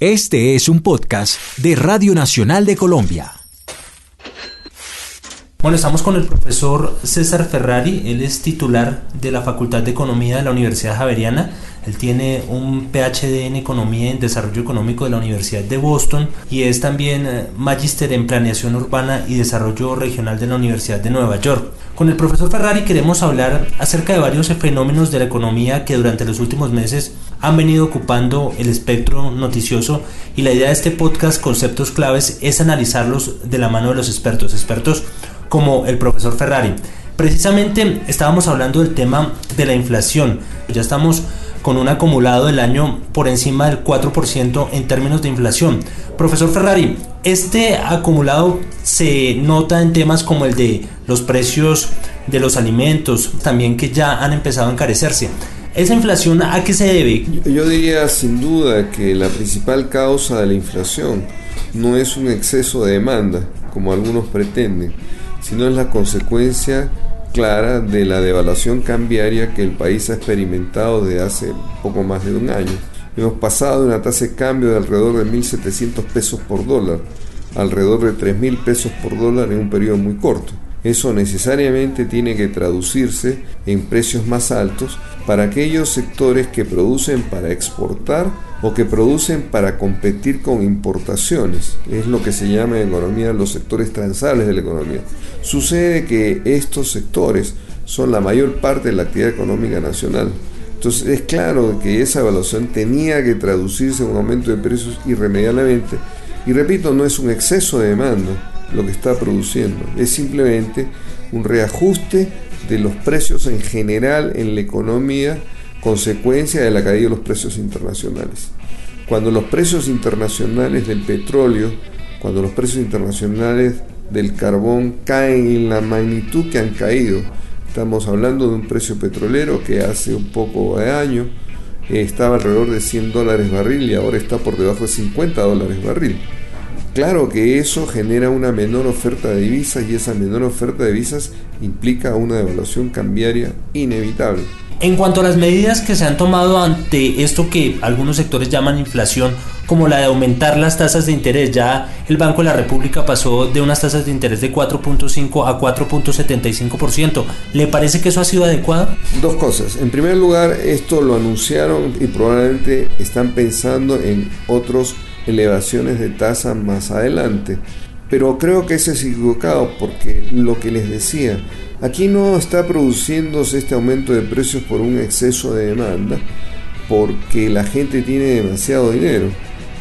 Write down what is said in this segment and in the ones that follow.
Este es un podcast de Radio Nacional de Colombia. Bueno, estamos con el profesor César Ferrari, él es titular de la Facultad de Economía de la Universidad Javeriana, él tiene un PhD en Economía y en Desarrollo Económico de la Universidad de Boston y es también eh, magíster en Planeación Urbana y Desarrollo Regional de la Universidad de Nueva York. Con el profesor Ferrari queremos hablar acerca de varios fenómenos de la economía que durante los últimos meses han venido ocupando el espectro noticioso y la idea de este podcast Conceptos Claves es analizarlos de la mano de los expertos, expertos como el profesor Ferrari. Precisamente estábamos hablando del tema de la inflación. Ya estamos con un acumulado del año por encima del 4% en términos de inflación. Profesor Ferrari, este acumulado se nota en temas como el de los precios de los alimentos, también que ya han empezado a encarecerse. ¿Esa inflación a qué se debe? Yo diría sin duda que la principal causa de la inflación no es un exceso de demanda, como algunos pretenden, sino es la consecuencia clara de la devaluación cambiaria que el país ha experimentado desde hace poco más de un año. Hemos pasado de una tasa de cambio de alrededor de 1.700 pesos por dólar alrededor de 3.000 pesos por dólar en un periodo muy corto. Eso necesariamente tiene que traducirse en precios más altos para aquellos sectores que producen para exportar o que producen para competir con importaciones. Es lo que se llama en economía los sectores transales de la economía. Sucede que estos sectores son la mayor parte de la actividad económica nacional. Entonces es claro que esa evaluación tenía que traducirse en un aumento de precios irremediablemente. Y repito, no es un exceso de demanda lo que está produciendo, es simplemente un reajuste de los precios en general en la economía consecuencia de la caída de los precios internacionales. Cuando los precios internacionales del petróleo, cuando los precios internacionales del carbón caen en la magnitud que han caído, estamos hablando de un precio petrolero que hace un poco de año eh, estaba alrededor de 100 dólares barril y ahora está por debajo de 50 dólares barril. Claro que eso genera una menor oferta de divisas y esa menor oferta de divisas implica una devaluación cambiaria inevitable. En cuanto a las medidas que se han tomado ante esto que algunos sectores llaman inflación, como la de aumentar las tasas de interés, ya el Banco de la República pasó de unas tasas de interés de 4.5 a 4.75%. ¿Le parece que eso ha sido adecuado? Dos cosas. En primer lugar, esto lo anunciaron y probablemente están pensando en otros elevaciones de tasa más adelante. Pero creo que ese es equivocado porque lo que les decía, Aquí no está produciéndose este aumento de precios por un exceso de demanda, porque la gente tiene demasiado dinero.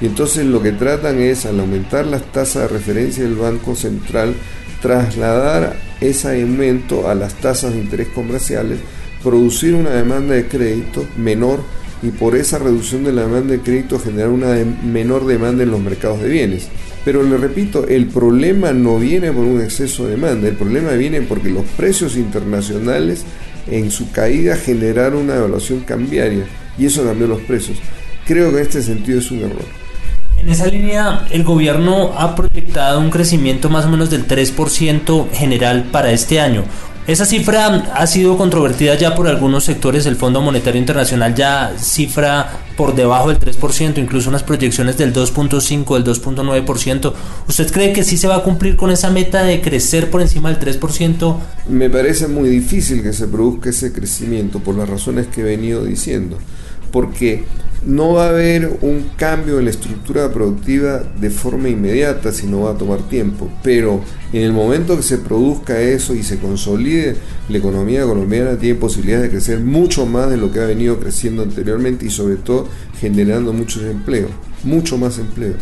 Y entonces lo que tratan es, al aumentar las tasas de referencia del Banco Central, trasladar ese aumento a las tasas de interés comerciales, producir una demanda de crédito menor y por esa reducción de la demanda de crédito generar una menor demanda en los mercados de bienes. Pero le repito, el problema no viene por un exceso de demanda, el problema viene porque los precios internacionales en su caída generaron una evaluación cambiaria y eso cambió los precios. Creo que en este sentido es un error. En esa línea, el gobierno ha proyectado un crecimiento más o menos del 3% general para este año. Esa cifra ha sido controvertida ya por algunos sectores. El Fondo Monetario Internacional ya cifra por debajo del 3%, incluso unas proyecciones del 2.5, del 2.9%. ¿Usted cree que sí se va a cumplir con esa meta de crecer por encima del 3%? Me parece muy difícil que se produzca ese crecimiento por las razones que he venido diciendo. Porque no va a haber un cambio en la estructura productiva de forma inmediata, sino va a tomar tiempo. Pero en el momento que se produzca eso y se consolide, la economía colombiana tiene posibilidades de crecer mucho más de lo que ha venido creciendo anteriormente y sobre todo generando mucho empleo, mucho más empleo.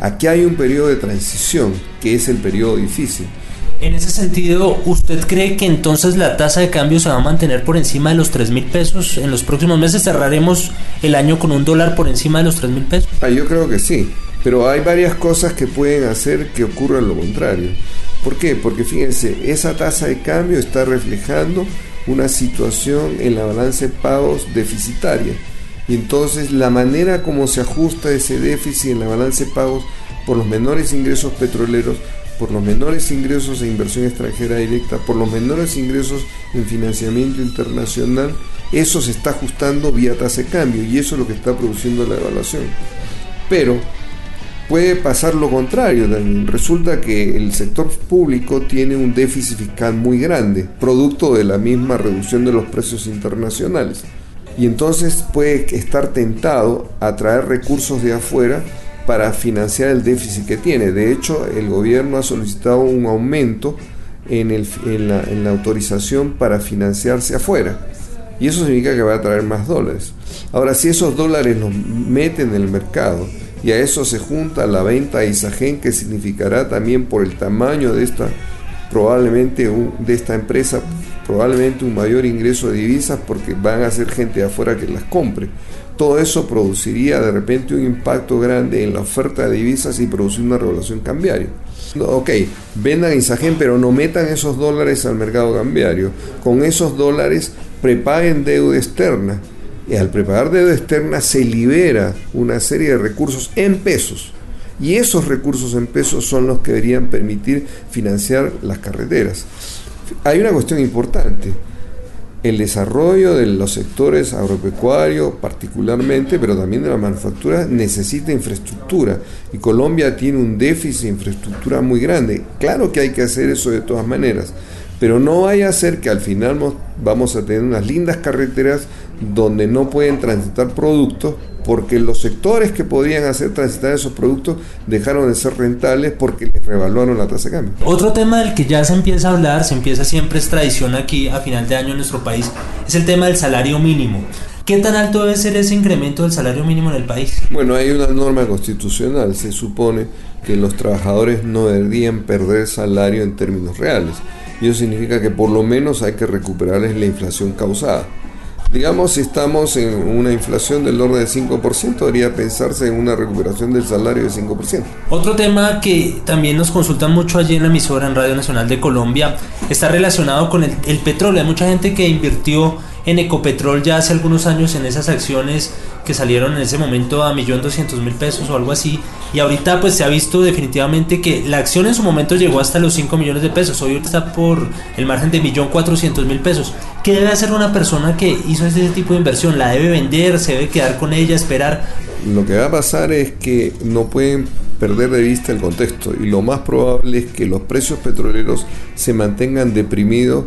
Aquí hay un periodo de transición, que es el periodo difícil. En ese sentido, ¿usted cree que entonces la tasa de cambio se va a mantener por encima de los 3 mil pesos? En los próximos meses cerraremos el año con un dólar por encima de los 3 mil pesos. Ah, yo creo que sí, pero hay varias cosas que pueden hacer que ocurra lo contrario. ¿Por qué? Porque fíjense, esa tasa de cambio está reflejando una situación en la balanza de pagos deficitaria. Y entonces la manera como se ajusta ese déficit en la balanza de pagos por los menores ingresos petroleros por los menores ingresos e inversión extranjera directa, por los menores ingresos en financiamiento internacional, eso se está ajustando vía tasa de cambio y eso es lo que está produciendo la evaluación. Pero puede pasar lo contrario también. Resulta que el sector público tiene un déficit fiscal muy grande, producto de la misma reducción de los precios internacionales. Y entonces puede estar tentado a traer recursos de afuera para financiar el déficit que tiene. De hecho, el gobierno ha solicitado un aumento en, la, autorización para financiarse afuera. Y eso significa que va a traer más dólares. Ahora, si esos dólares los meten en el mercado y a eso se junta la venta a Isagen, que significará también por el tamaño de esta, probablemente de esta empresa, probablemente un mayor ingreso de divisas porque van a ser gente de afuera que las compre. Todo eso produciría de repente un impacto grande en la oferta de divisas y producir una regulación cambiaria. Ok, vendan Isagen, pero no metan esos dólares al mercado cambiario. Con esos dólares prepaguen deuda externa y al preparar deuda externa se libera una serie de recursos en pesos. Y esos recursos en pesos son los que deberían permitir financiar las carreteras. Hay una cuestión importante. El desarrollo de los sectores agropecuarios particularmente, pero también de la manufactura, necesita infraestructura. Y Colombia tiene un déficit de infraestructura muy grande. Claro que hay que hacer eso de todas maneras pero no vaya a ser que al final vamos a tener unas lindas carreteras donde no pueden transitar productos porque los sectores que podían hacer transitar esos productos dejaron de ser rentables porque les revaluaron la tasa de cambio. Otro tema del que ya se empieza a hablar, se empieza siempre es tradición aquí a final de año en nuestro país, es el tema del salario mínimo. ¿Qué tan alto debe ser ese incremento del salario mínimo en el país? Bueno, hay una norma constitucional, se supone que los trabajadores no deberían perder salario en términos reales. Y eso significa que por lo menos hay que recuperarles la inflación causada. Digamos, si estamos en una inflación del orden del 5%, debería pensarse en una recuperación del salario del 5%. Otro tema que también nos consultan mucho allí en la emisora en Radio Nacional de Colombia está relacionado con el, el petróleo. Hay mucha gente que invirtió en Ecopetrol ya hace algunos años en esas acciones que salieron en ese momento a 1.200.000 pesos o algo así. Y ahorita pues se ha visto definitivamente que la acción en su momento llegó hasta los 5 millones de pesos. Hoy está por el margen de 1.400.000 pesos. ¿Qué debe hacer una persona que hizo este tipo de inversión? ¿La debe vender? ¿Se debe quedar con ella? ¿Esperar? Lo que va a pasar es que no pueden perder de vista el contexto y lo más probable es que los precios petroleros se mantengan deprimidos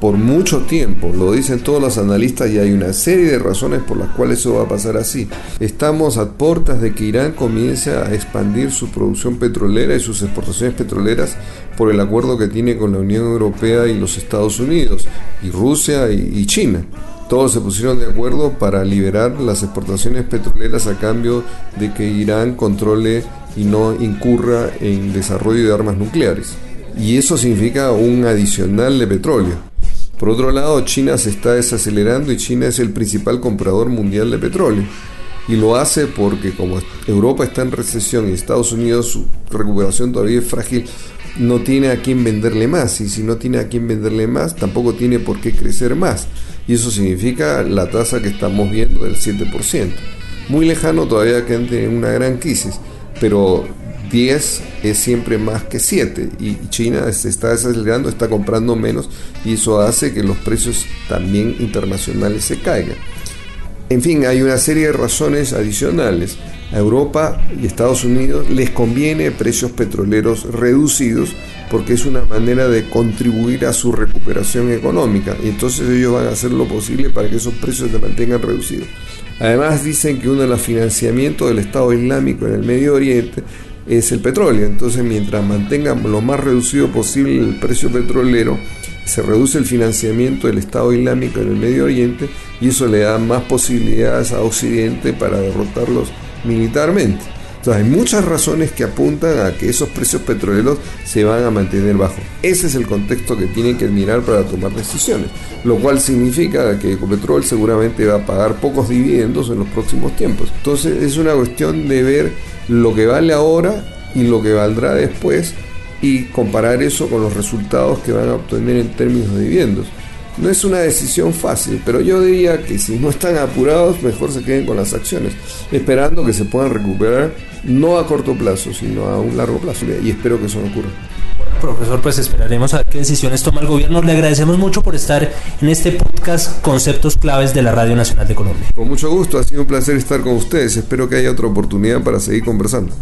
por mucho tiempo, lo dicen todos los analistas y hay una serie de razones por las cuales eso va a pasar así. Estamos a puertas de que Irán comience a expandir su producción petrolera y sus exportaciones petroleras por el acuerdo que tiene con la Unión Europea y los Estados Unidos, y Rusia y, China. Todos se pusieron de acuerdo para liberar las exportaciones petroleras a cambio de que Irán controle y no incurra en desarrollo de armas nucleares. Y eso significa un adicional de petróleo. Por otro lado, China se está desacelerando y China es el principal comprador mundial de petróleo. Y lo hace porque como Europa está en recesión y Estados Unidos su recuperación todavía es frágil, no tiene a quién venderle más. Y si no tiene a quién venderle más, tampoco tiene por qué crecer más. Y eso significa la tasa que estamos viendo del 7%. Muy lejano todavía que en una gran crisis, pero 10 es siempre más que 7 y China se está desacelerando, está comprando menos y eso hace que los precios también internacionales se caigan. En fin, hay una serie de razones adicionales. A Europa y Estados Unidos les conviene precios petroleros reducidos porque es una manera de contribuir a su recuperación económica y entonces ellos van a hacer lo posible para que esos precios se mantengan reducidos. Además dicen que uno de los financiamientos del Estado Islámico en el Medio Oriente es el petróleo. Entonces, mientras mantengan lo más reducido posible el precio petrolero, se reduce el financiamiento del Estado Islámico en el Medio Oriente y eso le da más posibilidades a Occidente para derrotarlos militarmente. Entonces hay muchas razones que apuntan a que esos precios petroleros se van a mantener bajos. Ese es el contexto que tienen que mirar para tomar decisiones, lo cual significa que Ecopetrol seguramente va a pagar pocos dividendos en los próximos tiempos. Entonces es una cuestión de ver lo que vale ahora y lo que valdrá después y comparar eso con los resultados que van a obtener en términos de dividendos. No es una decisión fácil, pero yo diría que si no están apurados, mejor se queden con las acciones, esperando que se puedan recuperar no a corto plazo, sino a un largo plazo. Y espero que eso no ocurra. Profesor, pues esperaremos a ver qué decisiones toma el gobierno. Le agradecemos mucho por estar en este podcast Conceptos Claves de la Radio Nacional de Colombia. Con mucho gusto, ha sido un placer estar con ustedes. Espero que haya otra oportunidad para seguir conversando.